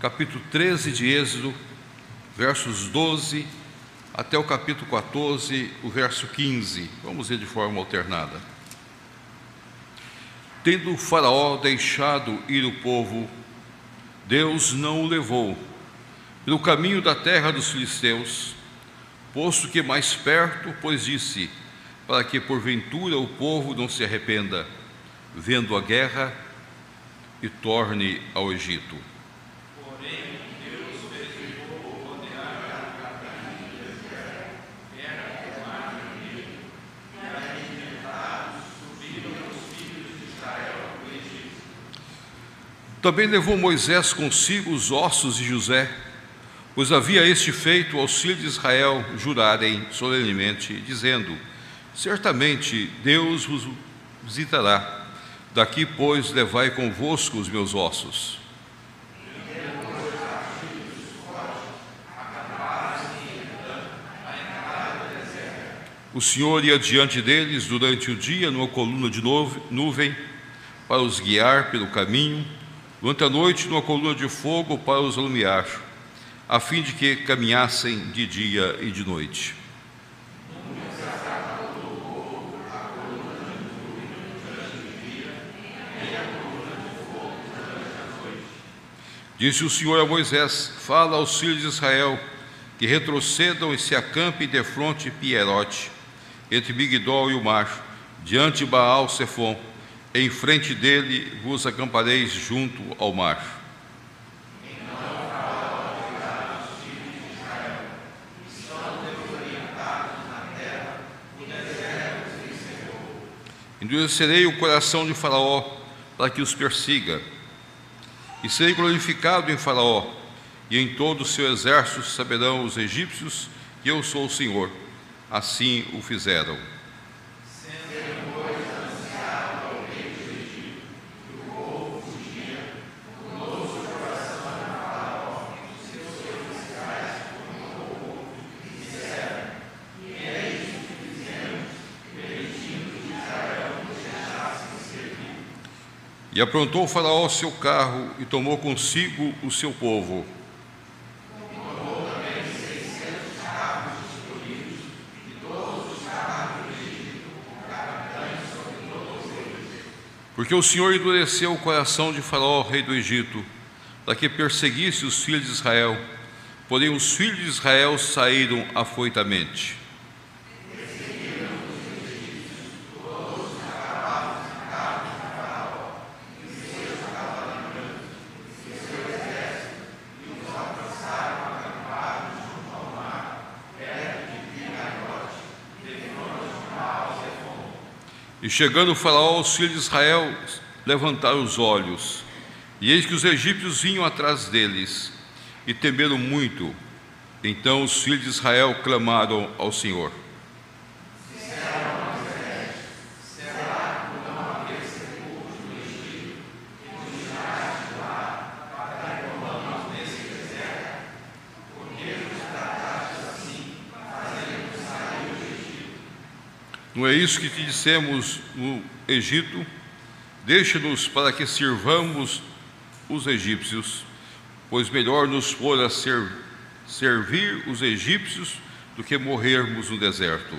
capítulo 13 de Êxodo, versos 12 até o capítulo 14, o verso 15. Vamos ler de forma alternada. Tendo Faraó deixado ir o povo, Deus não o levou pelo caminho da terra dos filisteus, posto que mais perto, pois disse: para que porventura o povo não se arrependa, vendo a guerra e torne ao Egito. Também levou Moisés consigo os ossos de José, pois havia este feito aos filhos de Israel jurarem solenemente, dizendo: Certamente Deus vos visitará. Daqui, pois, levai convosco os meus ossos. O Senhor ia diante deles durante o dia numa coluna de nuvem para os guiar pelo caminho durante a noite numa coluna de fogo para os alumiar, a fim de que caminhassem de dia e de noite. Disse o Senhor a Moisés: Fala aos filhos de Israel que retrocedam e se acampem de fronte Pierote, entre Migdol e o mar, diante de Baal Sefon em frente dele vos acampareis junto ao mar. Endurecerei o coração de Faraó para que os persiga, e serei glorificado em Faraó, e em todo o seu exército saberão os egípcios que eu sou o Senhor. Assim o fizeram. E aprontou o Faraó seu carro e tomou consigo o seu povo. Porque o Senhor endureceu o coração de Faraó, rei do Egito, para que perseguisse os filhos de Israel. Porém, os filhos de Israel saíram afoitamente. E chegando o faraó aos filhos de Israel, levantaram os olhos, e eis que os egípcios vinham atrás deles, e temeram muito. Então os filhos de Israel clamaram ao Senhor. Isso que te dissemos no Egito? Deixa-nos para que sirvamos os egípcios, pois melhor nos for a ser, servir os egípcios do que morrermos no deserto.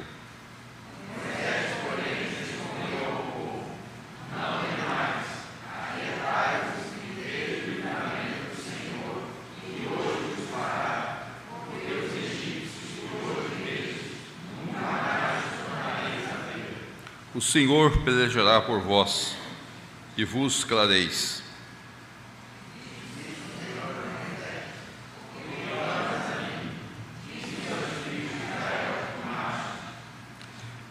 Senhor pelejará por vós e vos clareis.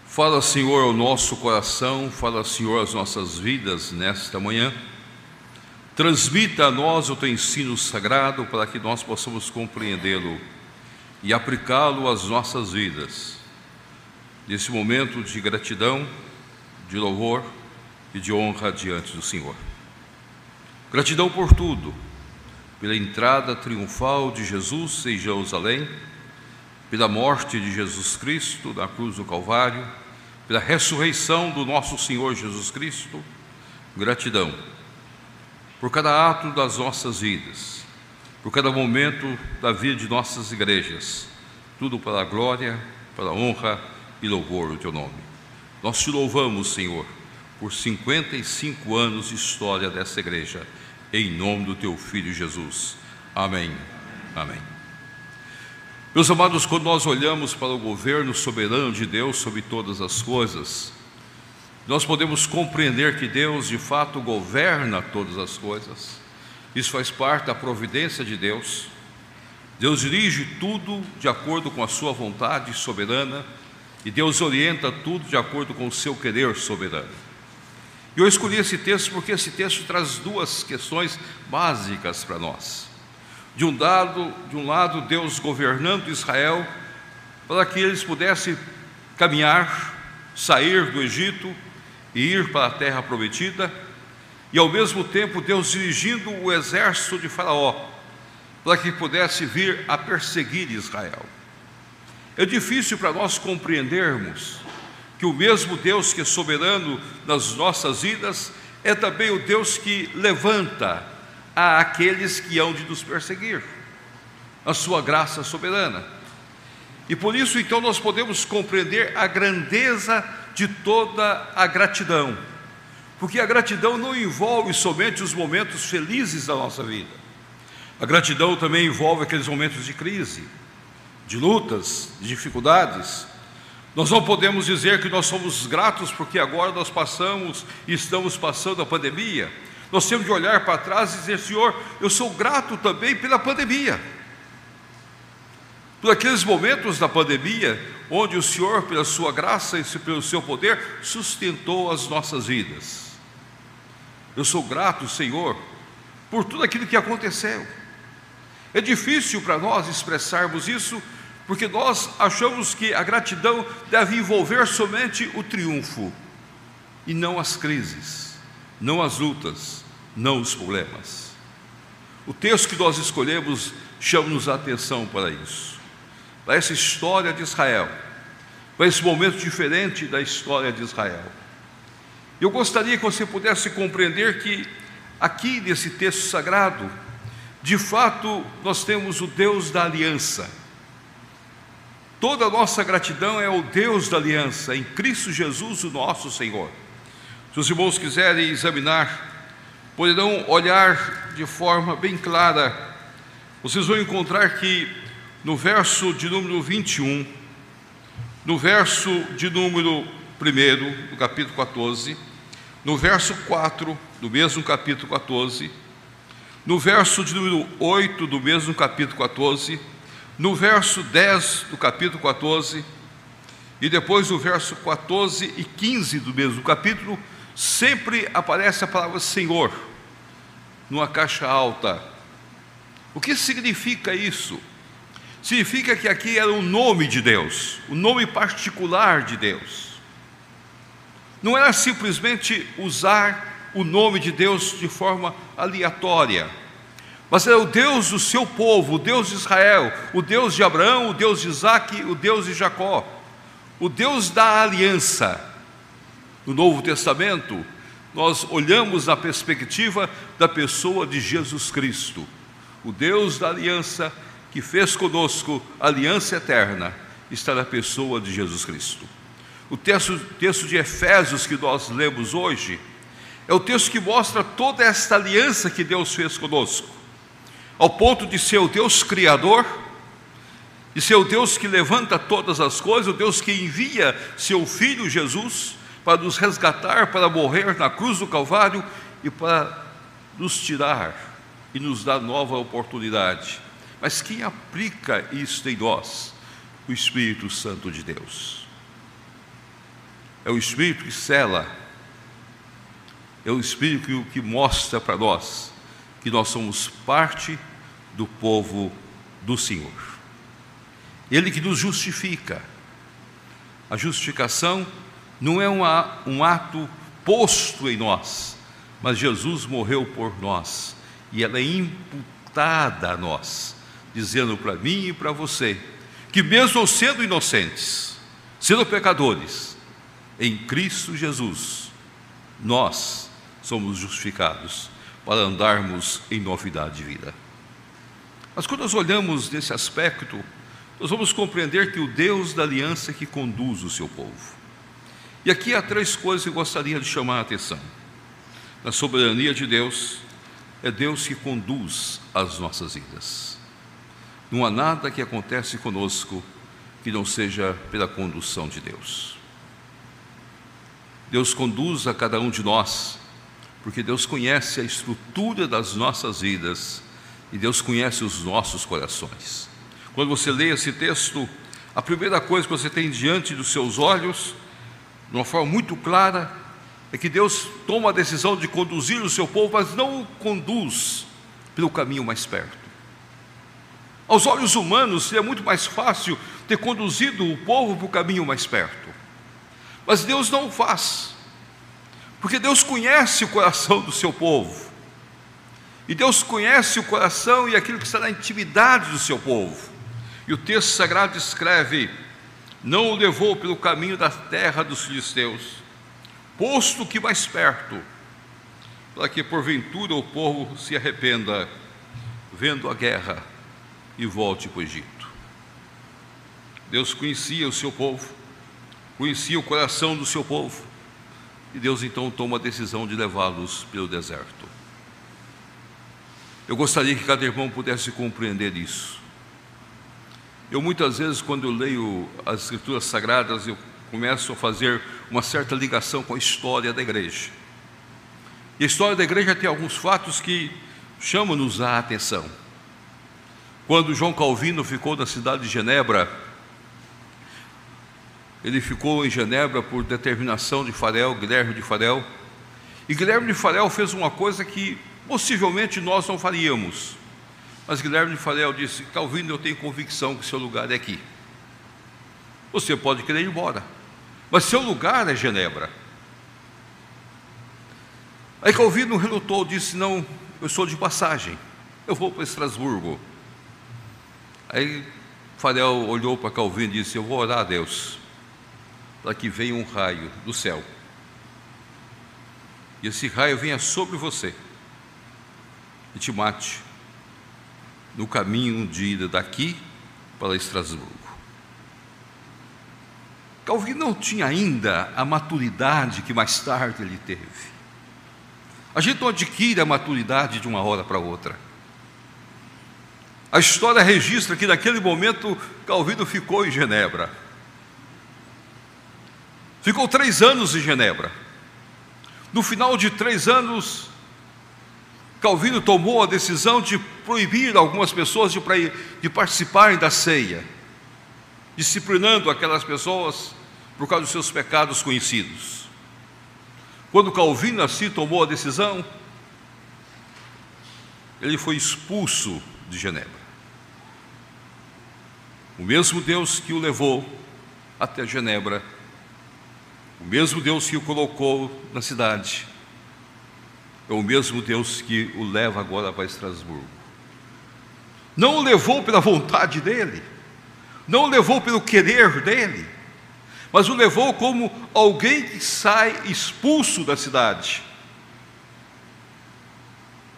Fala, Senhor, ao nosso coração, fala, Senhor, às nossas vidas nesta manhã. Transmita a nós o teu ensino sagrado para que nós possamos compreendê-lo e aplicá-lo às nossas vidas. Nesse momento de gratidão, de louvor e de honra diante do Senhor. Gratidão por tudo, pela entrada triunfal de Jesus em Jerusalém, pela morte de Jesus Cristo na cruz do Calvário, pela ressurreição do nosso Senhor Jesus Cristo. Gratidão por cada ato das nossas vidas, por cada momento da vida de nossas igrejas, tudo para a glória, para a honra e louvor do teu nome. Nós te louvamos, Senhor, por 55 anos de história dessa igreja, em nome do teu filho Jesus. Amém. Amém. Meus amados, quando nós olhamos para o governo soberano de Deus sobre todas as coisas, nós podemos compreender que Deus de fato governa todas as coisas. Isso faz parte da providência de Deus. Deus dirige tudo de acordo com a sua vontade soberana e Deus orienta tudo de acordo com o seu querer soberano. E eu escolhi esse texto porque esse texto traz duas questões básicas para nós. De um lado, de um lado, Deus governando Israel para que eles pudessem caminhar, sair do Egito e ir para a terra prometida, e ao mesmo tempo Deus dirigindo o exército de Faraó para que pudesse vir a perseguir Israel. É difícil para nós compreendermos que o mesmo Deus que é soberano nas nossas vidas é também o Deus que levanta a aqueles que hão de nos perseguir, a sua graça soberana. E por isso, então, nós podemos compreender a grandeza de toda a gratidão, porque a gratidão não envolve somente os momentos felizes da nossa vida, a gratidão também envolve aqueles momentos de crise, de lutas, de dificuldades. Nós não podemos dizer que nós somos gratos porque agora nós passamos e estamos passando a pandemia, nós temos de olhar para trás e dizer: Senhor, eu sou grato também pela pandemia. Por aqueles momentos da pandemia, onde o Senhor, pela sua graça e pelo seu poder, sustentou as nossas vidas. Eu sou grato, Senhor, por tudo aquilo que aconteceu. É difícil para nós expressarmos isso, porque nós achamos que a gratidão deve envolver somente o triunfo e não as crises não as lutas, não os problemas. O texto que nós escolhemos chama-nos a atenção para isso, para essa história de Israel, para esse momento diferente da história de Israel. Eu gostaria que você pudesse compreender que aqui nesse texto sagrado, de fato, nós temos o Deus da aliança. Toda a nossa gratidão é o Deus da aliança, em Cristo Jesus, o nosso Senhor. Se os irmãos quiserem examinar, poderão olhar de forma bem clara. Vocês vão encontrar que no verso de número 21, no verso de número 1 do capítulo 14, no verso 4 do mesmo capítulo 14, no verso de número 8 do mesmo capítulo 14, no verso 10 do capítulo 14, e depois no verso 14 e 15 do mesmo capítulo, sempre aparece a palavra Senhor numa caixa alta. O que significa isso? Significa que aqui era o nome de Deus, o nome particular de Deus. Não era simplesmente usar o nome de Deus de forma aleatória, mas era o Deus do seu povo, o Deus de Israel, o Deus de Abraão, o Deus de Isaac, o Deus de Jacó, o Deus da aliança no Novo Testamento, nós olhamos na perspectiva da pessoa de Jesus Cristo, o Deus da aliança que fez conosco aliança eterna, está na pessoa de Jesus Cristo. O texto, texto de Efésios que nós lemos hoje é o texto que mostra toda esta aliança que Deus fez conosco, ao ponto de ser o Deus Criador, de ser o Deus que levanta todas as coisas, o Deus que envia seu Filho Jesus para nos resgatar, para morrer na cruz do Calvário e para nos tirar e nos dar nova oportunidade. Mas quem aplica isso em nós? O Espírito Santo de Deus. É o Espírito que cela, é o Espírito que, mostra para nós que nós somos parte do povo do Senhor. Ele que nos justifica. A justificação não é um ato posto em nós, mas Jesus morreu por nós e ela é imputada a nós, dizendo para mim e para você que, mesmo sendo inocentes, sendo pecadores, em Cristo Jesus, nós somos justificados para andarmos em novidade de vida. Mas quando nós olhamos nesse aspecto, nós vamos compreender que o Deus da aliança é que conduz o seu povo. E aqui há três coisas que eu gostaria de chamar a atenção. Na soberania de Deus, é Deus que conduz as nossas vidas. Não há nada que acontece conosco que não seja pela condução de Deus. Deus conduz a cada um de nós, porque Deus conhece a estrutura das nossas vidas e Deus conhece os nossos corações. Quando você lê esse texto, a primeira coisa que você tem diante dos seus olhos, de uma forma muito clara, é que Deus toma a decisão de conduzir o seu povo, mas não o conduz pelo caminho mais perto. Aos olhos humanos, seria muito mais fácil ter conduzido o povo para o caminho mais perto. Mas Deus não o faz, porque Deus conhece o coração do seu povo. E Deus conhece o coração e aquilo que está na intimidade do seu povo. E o texto sagrado escreve: Não o levou pelo caminho da terra dos filisteus, posto que mais perto, para que porventura o povo se arrependa, vendo a guerra e volte para o Egito. Deus conhecia o seu povo, conhecia o coração do seu povo, e Deus então toma a decisão de levá-los pelo deserto. Eu gostaria que cada irmão pudesse compreender isso. Eu muitas vezes, quando eu leio as Escrituras Sagradas, eu começo a fazer uma certa ligação com a história da igreja. E a história da igreja tem alguns fatos que chamam-nos a atenção. Quando João Calvino ficou na cidade de Genebra, ele ficou em Genebra por determinação de Farel, Guilherme de Farel, e Guilherme de Farel fez uma coisa que Possivelmente nós não faríamos. Mas Guilherme de Farel disse: Calvino, eu tenho convicção que seu lugar é aqui. Você pode querer ir embora, mas seu lugar é Genebra. Aí Calvino relutou, disse: Não, eu sou de passagem, eu vou para Estrasburgo. Aí Farel olhou para Calvino e disse: Eu vou orar a Deus, para que venha um raio do céu, e esse raio venha sobre você e te mate no caminho de ida daqui para Estrasburgo. Calvino não tinha ainda a maturidade que mais tarde ele teve. A gente não adquire a maturidade de uma hora para outra. A história registra que naquele momento Calvino ficou em Genebra. Ficou três anos em Genebra. No final de três anos, Calvino tomou a decisão de proibir algumas pessoas de, de participarem da ceia, disciplinando aquelas pessoas por causa dos seus pecados conhecidos. Quando Calvino assim tomou a decisão, ele foi expulso de Genebra. O mesmo Deus que o levou até Genebra, o mesmo Deus que o colocou na cidade, é o mesmo Deus que o leva agora para Estrasburgo. Não o levou pela vontade dele, não o levou pelo querer dele, mas o levou como alguém que sai expulso da cidade.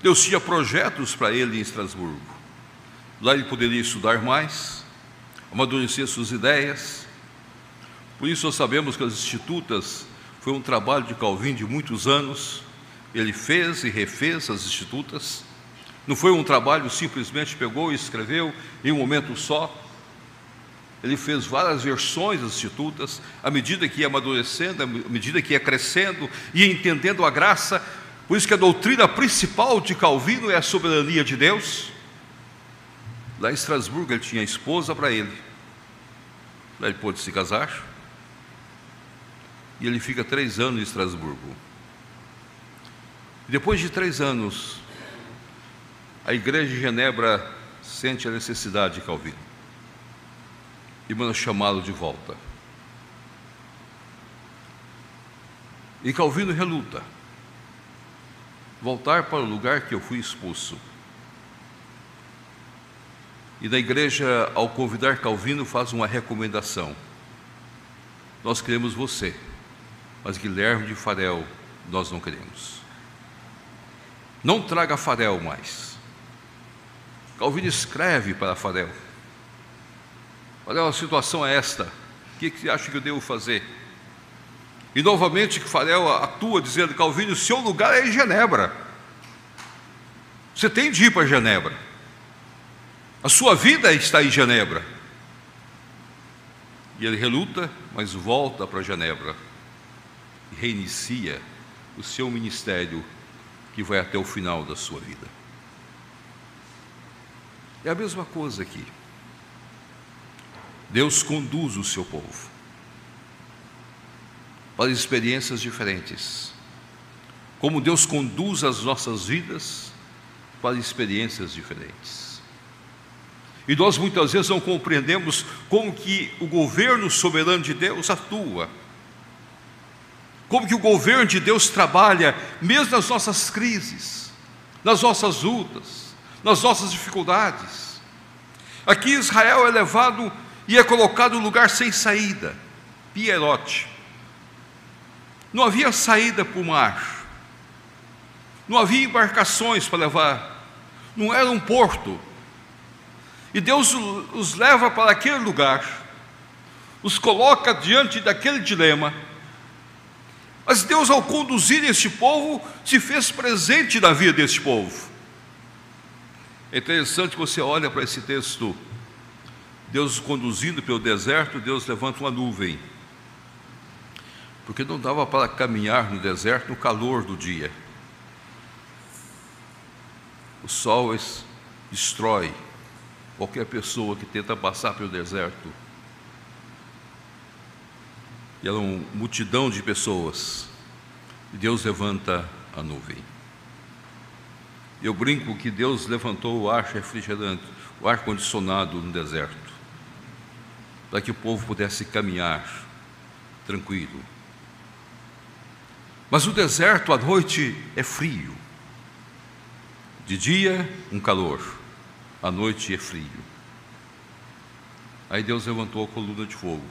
Deus tinha projetos para ele em Estrasburgo. Lá ele poderia estudar mais, amadurecer suas ideias. Por isso nós sabemos que as institutas foi um trabalho de Calvin de muitos anos ele fez e refez as institutas. Não foi um trabalho simplesmente pegou e escreveu em um momento só. Ele fez várias versões das institutas, à medida que ia amadurecendo, à medida que ia crescendo, ia entendendo a graça. Por isso que a doutrina principal de Calvino é a soberania de Deus. Lá em Estrasburgo ele tinha esposa para ele. Lá ele pôde se casar. E ele fica três anos em Estrasburgo. Depois de três anos, a igreja de Genebra sente a necessidade de Calvino e manda chamá-lo de volta. E Calvino reluta voltar para o lugar que eu fui expulso. E da igreja, ao convidar Calvino, faz uma recomendação. Nós queremos você, mas Guilherme de Farel nós não queremos. Não traga farel mais. Calvino escreve para Farel: Olha, a situação é esta, o que, que acha que eu devo fazer? E novamente Farel atua dizendo: Calvino, seu lugar é em Genebra. Você tem de ir para Genebra. A sua vida está em Genebra. E ele reluta, mas volta para Genebra reinicia o seu ministério que vai até o final da sua vida. É a mesma coisa aqui. Deus conduz o seu povo para experiências diferentes. Como Deus conduz as nossas vidas para experiências diferentes. E nós muitas vezes não compreendemos como que o governo soberano de Deus atua. Como que o governo de Deus trabalha mesmo nas nossas crises, nas nossas lutas, nas nossas dificuldades. Aqui Israel é levado e é colocado em lugar sem saída, Pierote. Não havia saída para o mar, não havia embarcações para levar, não era um porto. E Deus os leva para aquele lugar, os coloca diante daquele dilema. Mas Deus, ao conduzir este povo, se fez presente na vida deste povo. É interessante que você olha para esse texto Deus conduzindo pelo deserto, Deus levanta uma nuvem. Porque não dava para caminhar no deserto no calor do dia. O sol destrói qualquer pessoa que tenta passar pelo deserto. E era uma multidão de pessoas. E Deus levanta a nuvem. Eu brinco que Deus levantou o ar refrigerante, o ar condicionado no deserto para que o povo pudesse caminhar tranquilo. Mas o deserto à noite é frio. De dia, um calor. À noite é frio. Aí Deus levantou a coluna de fogo,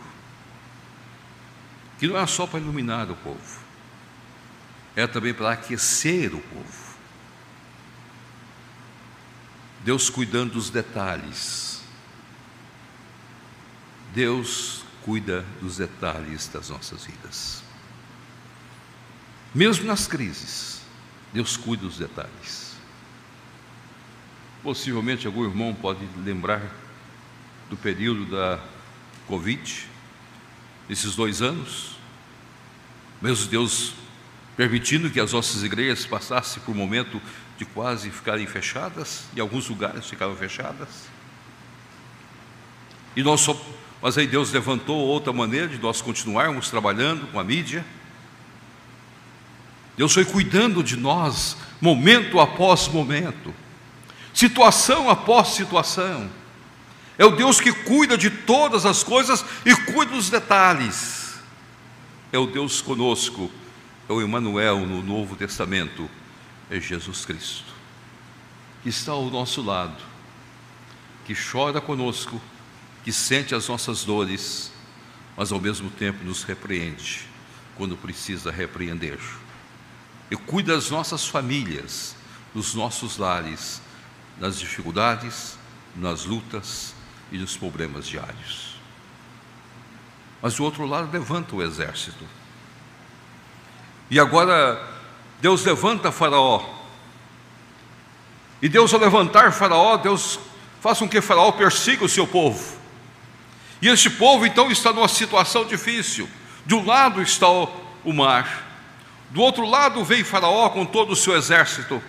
que não é só para iluminar o povo, é também para aquecer o povo. Deus cuidando dos detalhes, Deus cuida dos detalhes das nossas vidas. Mesmo nas crises, Deus cuida dos detalhes. Possivelmente algum irmão pode lembrar do período da Covid, esses dois anos, mesmo Deus permitindo que as nossas igrejas passassem por um momento de quase ficarem fechadas, e alguns lugares ficaram fechadas. E nós só mas aí Deus levantou outra maneira de nós continuarmos trabalhando com a mídia. Deus foi cuidando de nós, momento após momento, situação após situação. É o Deus que cuida de todas as coisas e cuida dos detalhes. É o Deus conosco, é o Emmanuel no Novo Testamento, é Jesus Cristo, que está ao nosso lado, que chora conosco que sente as nossas dores, mas ao mesmo tempo nos repreende quando precisa repreender. E cuida das nossas famílias, dos nossos lares, nas dificuldades, nas lutas e nos problemas diários. Mas do outro lado levanta o exército. E agora Deus levanta Faraó. E Deus ao levantar Faraó, Deus faz com que Faraó persiga o seu povo. E este povo então está numa situação difícil. De um lado está o mar, do outro lado vem Faraó com todo o seu exército.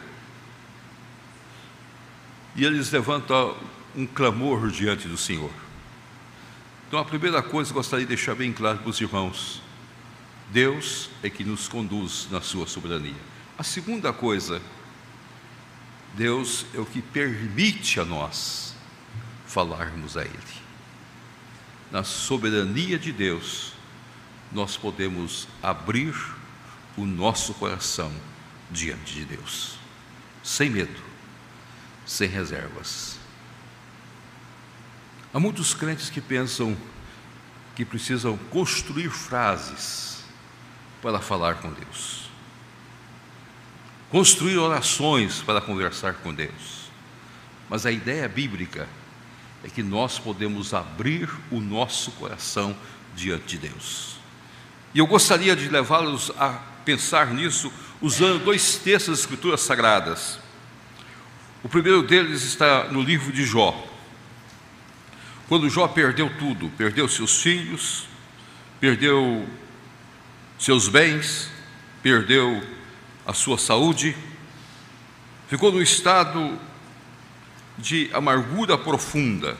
E eles levantam um clamor diante do Senhor. Então, a primeira coisa que gostaria de deixar bem claro para os irmãos: Deus é que nos conduz na sua soberania. A segunda coisa, Deus é o que permite a nós falarmos a Ele na soberania de Deus, nós podemos abrir o nosso coração diante de Deus, sem medo, sem reservas. Há muitos crentes que pensam que precisam construir frases para falar com Deus, construir orações para conversar com Deus. Mas a ideia bíblica é que nós podemos abrir o nosso coração diante de Deus. E eu gostaria de levá-los a pensar nisso usando dois textos das Escrituras Sagradas. O primeiro deles está no livro de Jó. Quando Jó perdeu tudo, perdeu seus filhos, perdeu seus bens, perdeu a sua saúde, ficou no estado de amargura profunda.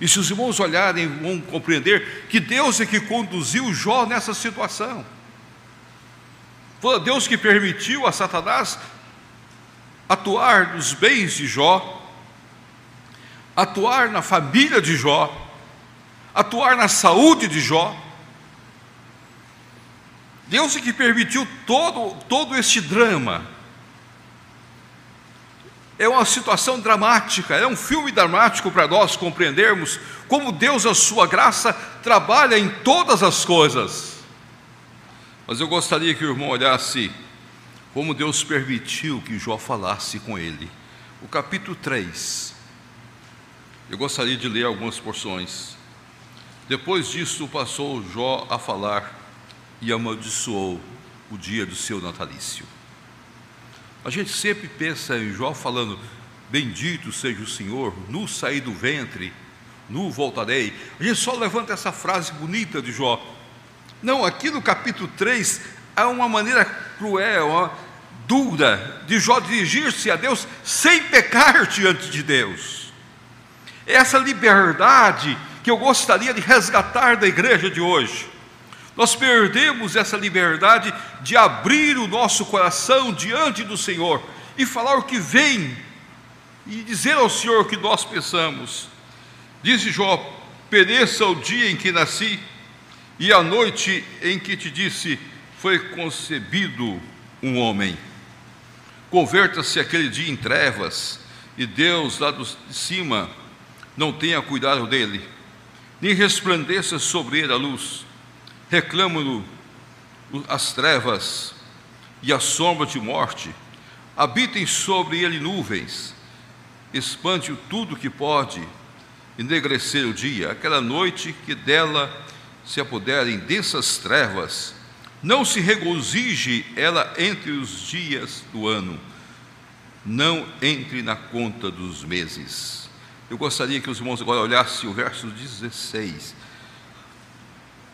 E se os irmãos olharem, vão compreender que Deus é que conduziu Jó nessa situação. Foi Deus que permitiu a Satanás atuar nos bens de Jó, atuar na família de Jó, atuar na saúde de Jó. Deus é que permitiu todo, todo este drama. É uma situação dramática, é um filme dramático para nós compreendermos como Deus, a sua graça, trabalha em todas as coisas. Mas eu gostaria que o irmão olhasse como Deus permitiu que Jó falasse com ele. O capítulo 3, eu gostaria de ler algumas porções. Depois disso, passou Jó a falar e amaldiçoou o dia do seu natalício. A gente sempre pensa em Jó falando: Bendito seja o Senhor, nu saí do ventre, nu voltarei. A gente só levanta essa frase bonita de Jó. Não, aqui no capítulo 3 há uma maneira cruel, uma dura de Jó dirigir-se a Deus sem pecar diante de Deus essa liberdade que eu gostaria de resgatar da igreja de hoje. Nós perdemos essa liberdade de abrir o nosso coração diante do Senhor e falar o que vem e dizer ao Senhor o que nós pensamos. Disse Jó: Pereça o dia em que nasci e a noite em que te disse foi concebido um homem. Converta-se aquele dia em trevas e Deus lá de cima não tenha cuidado dele, nem resplandeça sobre ele a luz, reclamo-no as trevas e a sombra de morte, habitem sobre ele nuvens, espante-o tudo que pode enegrecer o dia, aquela noite que dela se apoderem densas trevas, não se regozije ela entre os dias do ano, não entre na conta dos meses. Eu gostaria que os irmãos agora olhassem o verso 16.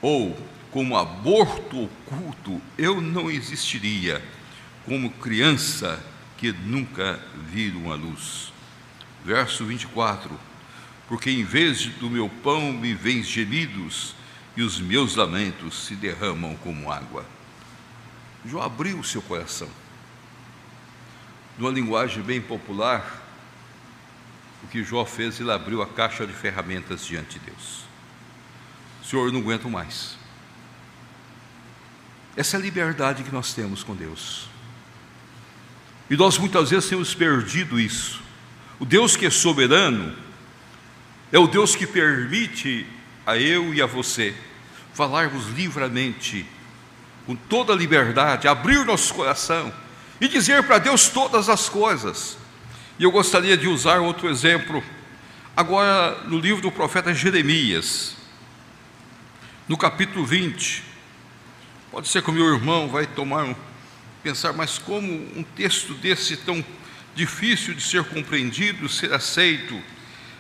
Ou, como aborto oculto, eu não existiria, como criança que nunca viram a luz. Verso 24: Porque em vez do meu pão me vêm gemidos, e os meus lamentos se derramam como água. Jó abriu seu coração. Numa linguagem bem popular, o que Jó fez, ele abriu a caixa de ferramentas diante de Deus. Senhor, eu não aguento mais. Essa é a liberdade que nós temos com Deus. E nós muitas vezes temos perdido isso. O Deus que é soberano é o Deus que permite a eu e a você falarmos livremente, com toda a liberdade, abrir nosso coração e dizer para Deus todas as coisas. E eu gostaria de usar outro exemplo, agora no livro do profeta Jeremias, no capítulo 20. Pode ser que o meu irmão vai tomar um, pensar, mas como um texto desse tão difícil de ser compreendido, ser aceito,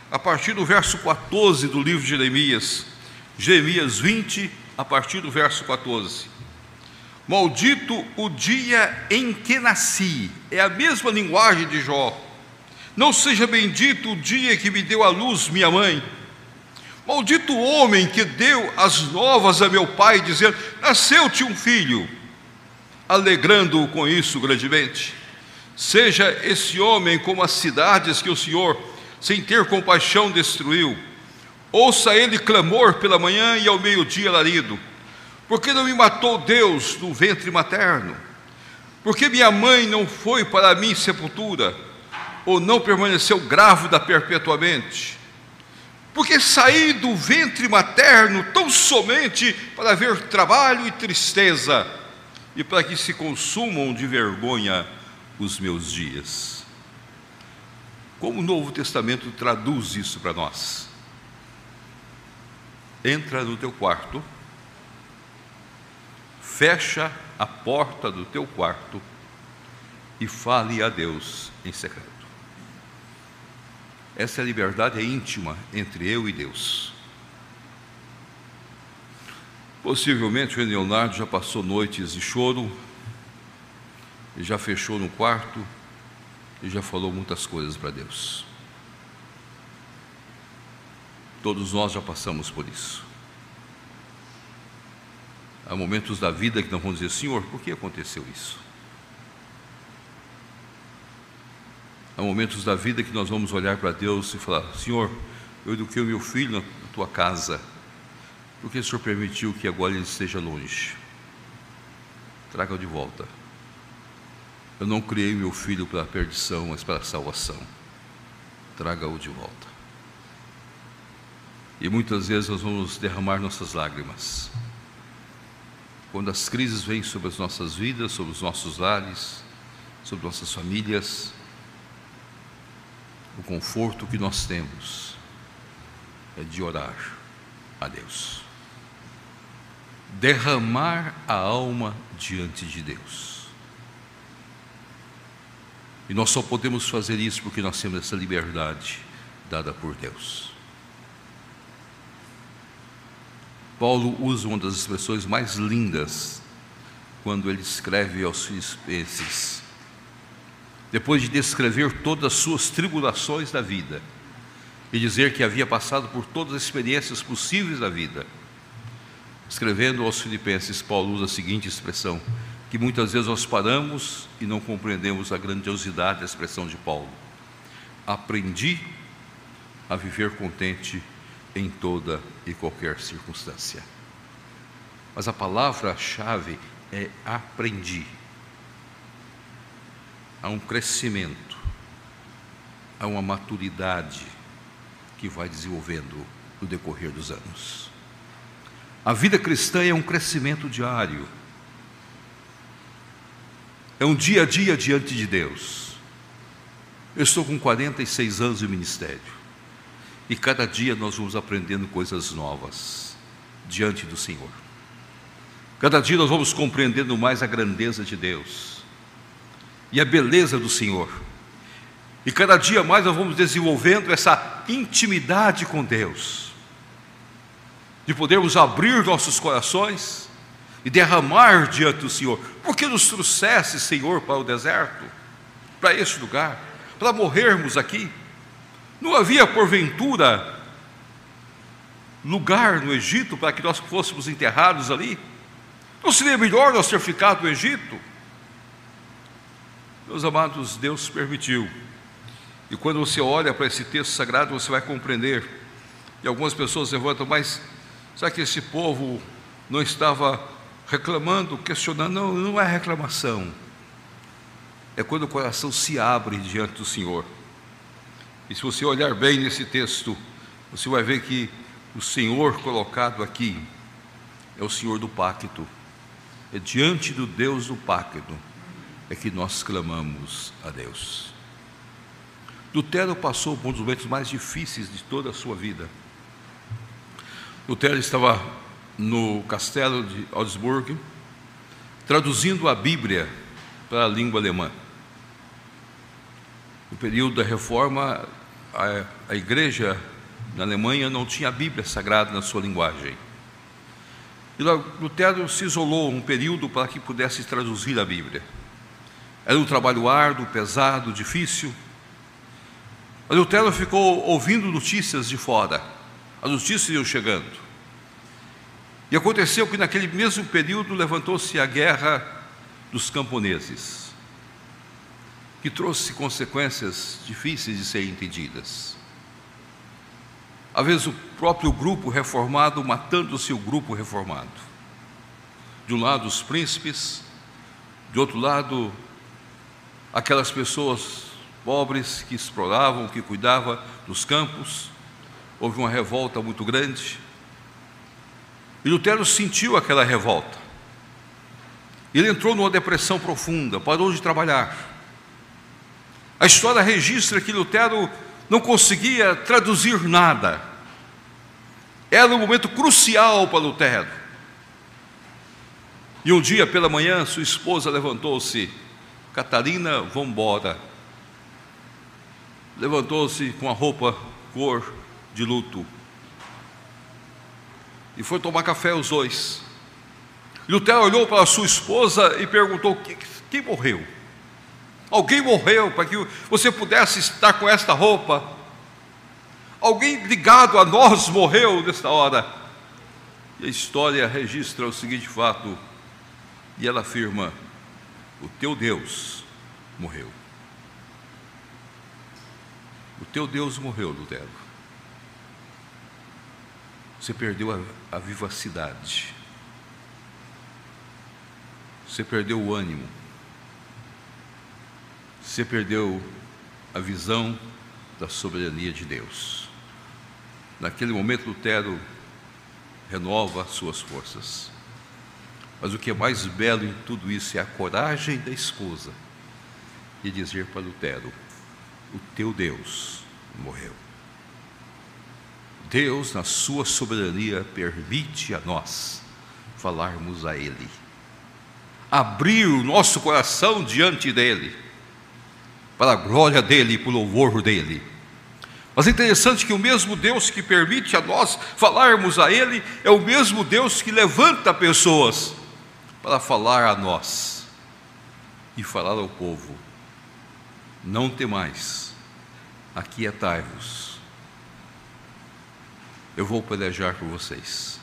a partir do verso 14 do livro de Jeremias, Jeremias 20, a partir do verso 14. Maldito o dia em que nasci, é a mesma linguagem de Jó. Não seja bendito o dia que me deu a luz minha mãe. Maldito o homem que deu as novas a meu pai, dizendo: Nasceu-te um filho, alegrando-o com isso grandemente. Seja esse homem como as cidades que o Senhor, sem ter compaixão, destruiu. Ouça ele clamor pela manhã e ao meio-dia larido. Porque não me matou Deus no ventre materno? Porque minha mãe não foi para mim sepultura? Ou não permaneceu grávida perpetuamente? Porque saí do ventre materno tão somente para ver trabalho e tristeza, e para que se consumam de vergonha os meus dias. Como o Novo Testamento traduz isso para nós? Entra no teu quarto, fecha a porta do teu quarto e fale a Deus em secreto. Essa liberdade é íntima entre eu e Deus. Possivelmente o Leonardo já passou noites de choro, e já fechou no quarto e já falou muitas coisas para Deus. Todos nós já passamos por isso. Há momentos da vida que não vamos dizer, Senhor, por que aconteceu isso? Há momentos da vida que nós vamos olhar para Deus e falar: Senhor, eu eduquei o meu filho na tua casa, por que o Senhor permitiu que agora ele esteja longe? Traga-o de volta. Eu não criei meu filho para a perdição, mas para a salvação. Traga-o de volta. E muitas vezes nós vamos derramar nossas lágrimas. Quando as crises vêm sobre as nossas vidas, sobre os nossos lares, sobre nossas famílias, o conforto que nós temos é de orar a Deus. Derramar a alma diante de Deus. E nós só podemos fazer isso porque nós temos essa liberdade dada por Deus. Paulo usa uma das expressões mais lindas quando ele escreve aos Filipenses. Depois de descrever todas as suas tribulações da vida e dizer que havia passado por todas as experiências possíveis da vida, escrevendo aos Filipenses, Paulo usa a seguinte expressão: que muitas vezes nós paramos e não compreendemos a grandiosidade da expressão de Paulo. Aprendi a viver contente em toda e qualquer circunstância. Mas a palavra-chave é aprendi. Há um crescimento, há uma maturidade que vai desenvolvendo no decorrer dos anos. A vida cristã é um crescimento diário é um dia a dia diante de Deus. Eu estou com 46 anos de ministério. E cada dia nós vamos aprendendo coisas novas diante do Senhor. Cada dia nós vamos compreendendo mais a grandeza de Deus e a beleza do Senhor. E cada dia mais nós vamos desenvolvendo essa intimidade com Deus, de podermos abrir nossos corações e derramar diante do Senhor. Por que nos trouxesse, Senhor, para o deserto, para este lugar, para morrermos aqui? Não havia, porventura, lugar no Egito para que nós fôssemos enterrados ali? Não seria melhor nós ter ficado no Egito? Meus amados, Deus permitiu. E quando você olha para esse texto sagrado, você vai compreender. E algumas pessoas levantam, mas será que esse povo não estava reclamando, questionando. Não, não é reclamação. É quando o coração se abre diante do Senhor. E se você olhar bem nesse texto, você vai ver que o Senhor colocado aqui é o Senhor do pacto. É diante do Deus do pacto é que nós clamamos a Deus. Lutero passou por um dos momentos mais difíceis de toda a sua vida. Lutero estava no castelo de Augsburg, traduzindo a Bíblia para a língua alemã. No período da reforma, a, a igreja na Alemanha não tinha a Bíblia sagrada na sua linguagem. E Lutero se isolou um período para que pudesse traduzir a Bíblia. Era um trabalho árduo, pesado, difícil. Lutero ficou ouvindo notícias de fora. As notícias iam chegando. E aconteceu que naquele mesmo período levantou-se a guerra dos camponeses, que trouxe consequências difíceis de serem entendidas. Às vezes o próprio grupo reformado matando o grupo reformado. De um lado os príncipes, de outro lado aquelas pessoas pobres que exploravam, que cuidavam dos campos. Houve uma revolta muito grande. E Lutero sentiu aquela revolta. Ele entrou numa depressão profunda, parou de trabalhar. A história registra que Lutero não conseguia traduzir nada. Era um momento crucial para Lutero. E um dia pela manhã, sua esposa levantou-se, Catarina, vamos embora. Levantou-se com a roupa cor de luto. E foi tomar café os dois. Lutero olhou para sua esposa e perguntou: quem morreu? Alguém morreu para que você pudesse estar com esta roupa? Alguém ligado a nós morreu nesta hora? E a história registra o seguinte fato, e ela afirma: O teu Deus morreu. O teu Deus morreu, Lutero. Você perdeu a, a vivacidade. Você perdeu o ânimo. Você perdeu a visão da soberania de Deus. Naquele momento, Lutero renova suas forças. Mas o que é mais belo em tudo isso é a coragem da esposa de dizer para Lutero: O teu Deus morreu. Deus, na sua soberania, permite a nós falarmos a Ele abrir o nosso coração diante dEle, para a glória dEle e para o louvor dEle. Mas é interessante que o mesmo Deus que permite a nós falarmos a Ele é o mesmo Deus que levanta pessoas para falar a nós e falar ao povo: Não temais, aquietai-vos, eu vou pelejar por vocês.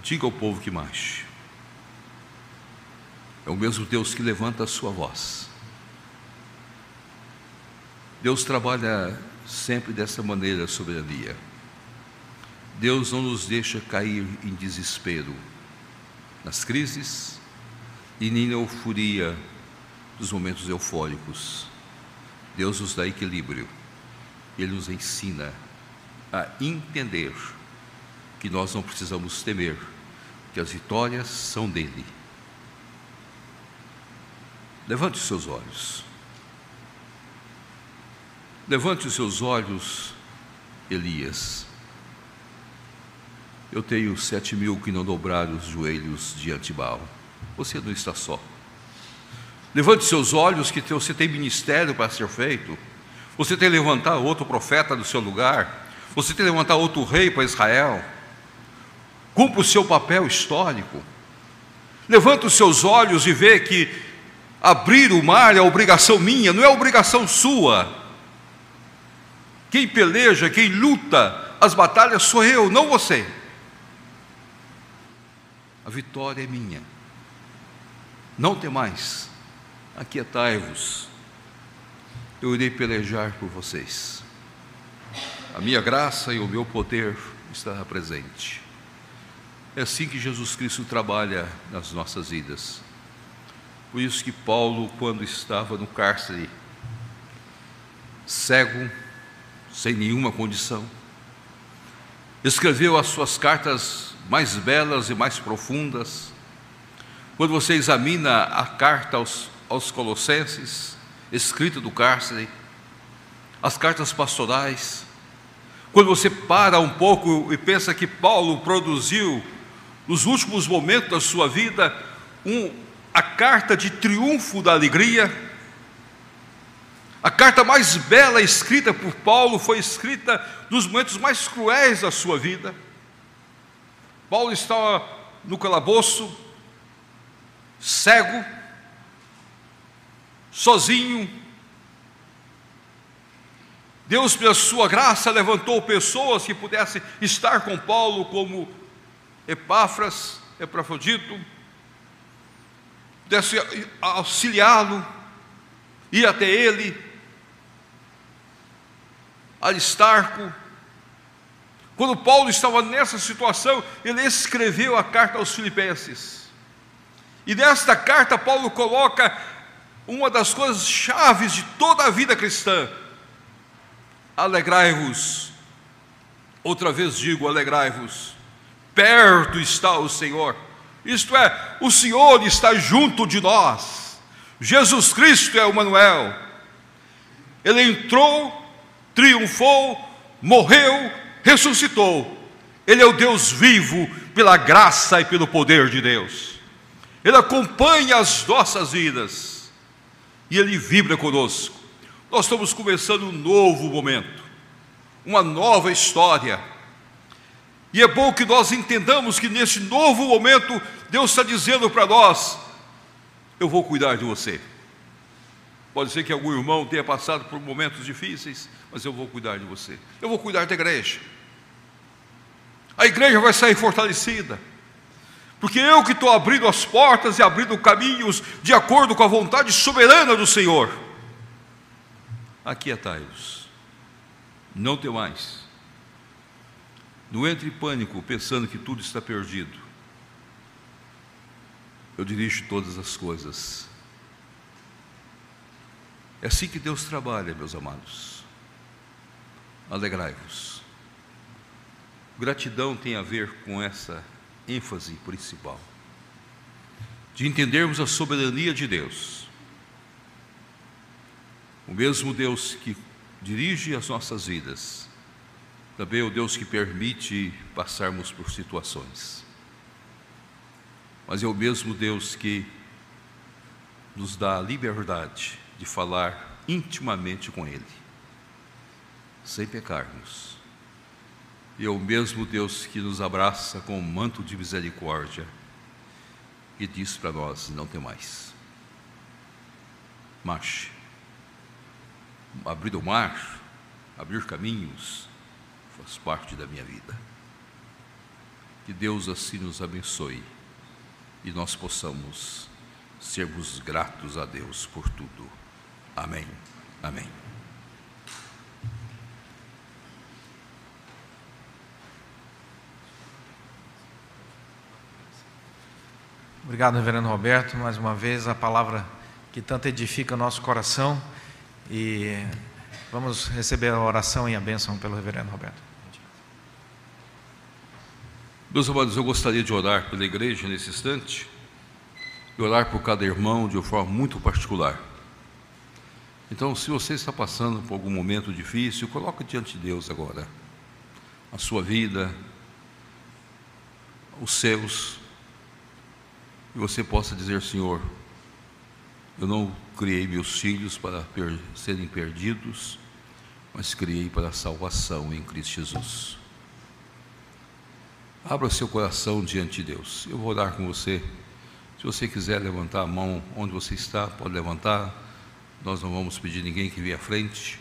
Diga ao povo que marche. É o mesmo Deus que levanta a sua voz. Deus trabalha sempre dessa maneira, soberania. Deus não nos deixa cair em desespero nas crises e nem na euforia dos momentos eufóricos. Deus nos dá equilíbrio. Ele nos ensina a entender que nós não precisamos temer, que as vitórias são dele Levante os seus olhos. Levante os seus olhos, Elias. Eu tenho sete mil que não dobraram os joelhos diante de Baal. Você não está só. Levante seus olhos, que você tem ministério para ser feito. Você tem que levantar outro profeta no seu lugar. Você tem que levantar outro rei para Israel. Cumpra o seu papel histórico. Levante os seus olhos e vê que Abrir o mar é obrigação minha, não é obrigação sua. Quem peleja, quem luta as batalhas sou eu, não você. A vitória é minha. Não tem mais. Aquietai-vos. Eu irei pelejar por vocês. A minha graça e o meu poder estará presente. É assim que Jesus Cristo trabalha nas nossas vidas. Por isso que Paulo, quando estava no cárcere, cego, sem nenhuma condição, escreveu as suas cartas mais belas e mais profundas. Quando você examina a carta aos, aos Colossenses, escrita do cárcere, as cartas pastorais, quando você para um pouco e pensa que Paulo produziu, nos últimos momentos da sua vida, um, a carta de triunfo da alegria. A carta mais bela escrita por Paulo foi escrita nos momentos mais cruéis da sua vida. Paulo estava no calabouço, cego, sozinho. Deus, pela sua graça, levantou pessoas que pudessem estar com Paulo, como Epáfras, Epafrodito, pudesse auxiliá-lo, ir até ele, Aristarco. Quando Paulo estava nessa situação, ele escreveu a carta aos Filipenses. E nesta carta, Paulo coloca uma das coisas chaves de toda a vida cristã: alegrai-vos. Outra vez digo, alegrai-vos. Perto está o Senhor. Isto é, o Senhor está junto de nós. Jesus Cristo é o Manuel. Ele entrou, triunfou, morreu, ressuscitou. Ele é o Deus vivo pela graça e pelo poder de Deus. Ele acompanha as nossas vidas e ele vibra conosco. Nós estamos começando um novo momento, uma nova história. E é bom que nós entendamos que nesse novo momento Deus está dizendo para nós: eu vou cuidar de você. Pode ser que algum irmão tenha passado por momentos difíceis, mas eu vou cuidar de você. Eu vou cuidar da igreja. A igreja vai sair fortalecida. Porque eu que estou abrindo as portas e abrindo caminhos de acordo com a vontade soberana do Senhor. Aquietai-os. Não tem mais. Não entre em pânico pensando que tudo está perdido. Eu dirijo todas as coisas. É assim que Deus trabalha, meus amados. Alegrai-vos. Gratidão tem a ver com essa ênfase principal, de entendermos a soberania de Deus. O mesmo Deus que dirige as nossas vidas, também é o Deus que permite passarmos por situações. Mas é o mesmo Deus que nos dá a liberdade de falar intimamente com Ele, sem pecarmos e é o mesmo Deus que nos abraça com um manto de misericórdia e diz para nós: não tem mais. Marche. Abrir o mar, abrir caminhos, faz parte da minha vida. Que Deus assim nos abençoe e nós possamos sermos gratos a Deus por tudo. Amém. Amém. Obrigado, Reverendo Roberto. Mais uma vez, a palavra que tanto edifica nosso coração. E vamos receber a oração e a bênção pelo Reverendo Roberto. Meus amados, eu gostaria de orar pela igreja nesse instante e orar por cada irmão de uma forma muito particular. Então, se você está passando por algum momento difícil, coloque diante de Deus agora a sua vida, os seus, e você possa dizer: Senhor, eu não criei meus filhos para per serem perdidos, mas criei para a salvação em Cristo Jesus. Abra seu coração diante de Deus. Eu vou orar com você. Se você quiser levantar a mão onde você está, pode levantar. Nós não vamos pedir ninguém que venha à frente,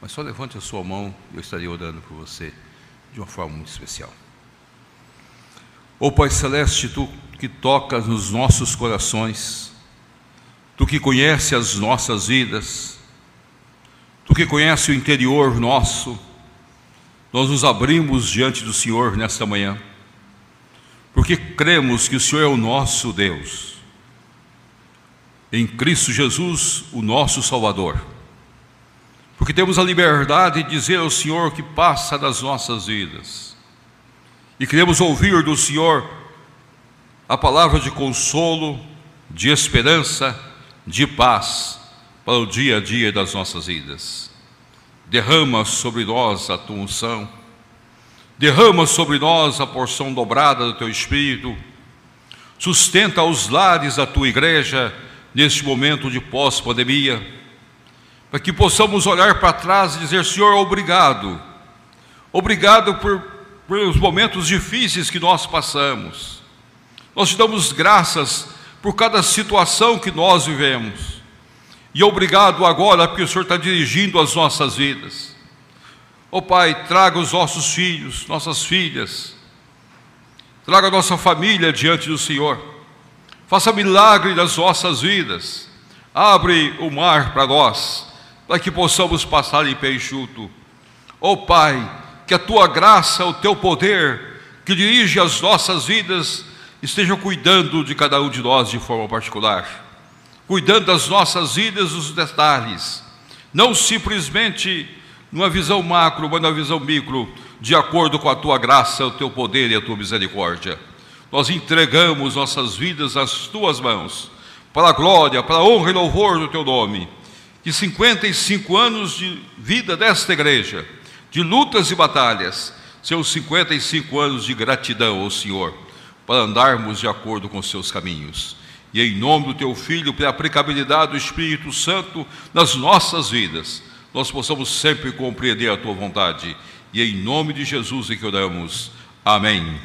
mas só levante a sua mão eu estarei orando por você de uma forma muito especial. Ô Pai Celeste, tu que tocas nos nossos corações, tu que conhece as nossas vidas, tu que conhece o interior nosso, nós nos abrimos diante do Senhor nesta manhã, porque cremos que o Senhor é o nosso Deus, em Cristo Jesus, o nosso Salvador, porque temos a liberdade de dizer ao Senhor que passa das nossas vidas e queremos ouvir do Senhor a palavra de consolo, de esperança, de paz para o dia a dia das nossas vidas. Derrama sobre nós a tua unção, derrama sobre nós a porção dobrada do teu Espírito, sustenta os lares da tua igreja neste momento de pós-pandemia, para que possamos olhar para trás e dizer: Senhor, obrigado, obrigado por pelos momentos difíceis que nós passamos. Nós te damos graças por cada situação que nós vivemos. E obrigado agora porque o Senhor está dirigindo as nossas vidas. Ó oh, Pai, traga os nossos filhos, nossas filhas, traga a nossa família diante do Senhor. Faça milagre nas nossas vidas. Abre o mar para nós, para que possamos passar em pé enxuto. Ó oh, Pai, que a tua graça, o teu poder, que dirige as nossas vidas, estejam cuidando de cada um de nós de forma particular, cuidando das nossas vidas, dos detalhes, não simplesmente numa visão macro, mas numa visão micro, de acordo com a tua graça, o teu poder e a tua misericórdia. Nós entregamos nossas vidas às tuas mãos, para a glória, para a honra e louvor do teu nome. Que 55 anos de vida desta igreja, de lutas e batalhas, seus 55 anos de gratidão ao Senhor, para andarmos de acordo com seus caminhos. E em nome do teu Filho, pela aplicabilidade do Espírito Santo nas nossas vidas, nós possamos sempre compreender a tua vontade. E em nome de Jesus é que oramos. Amém.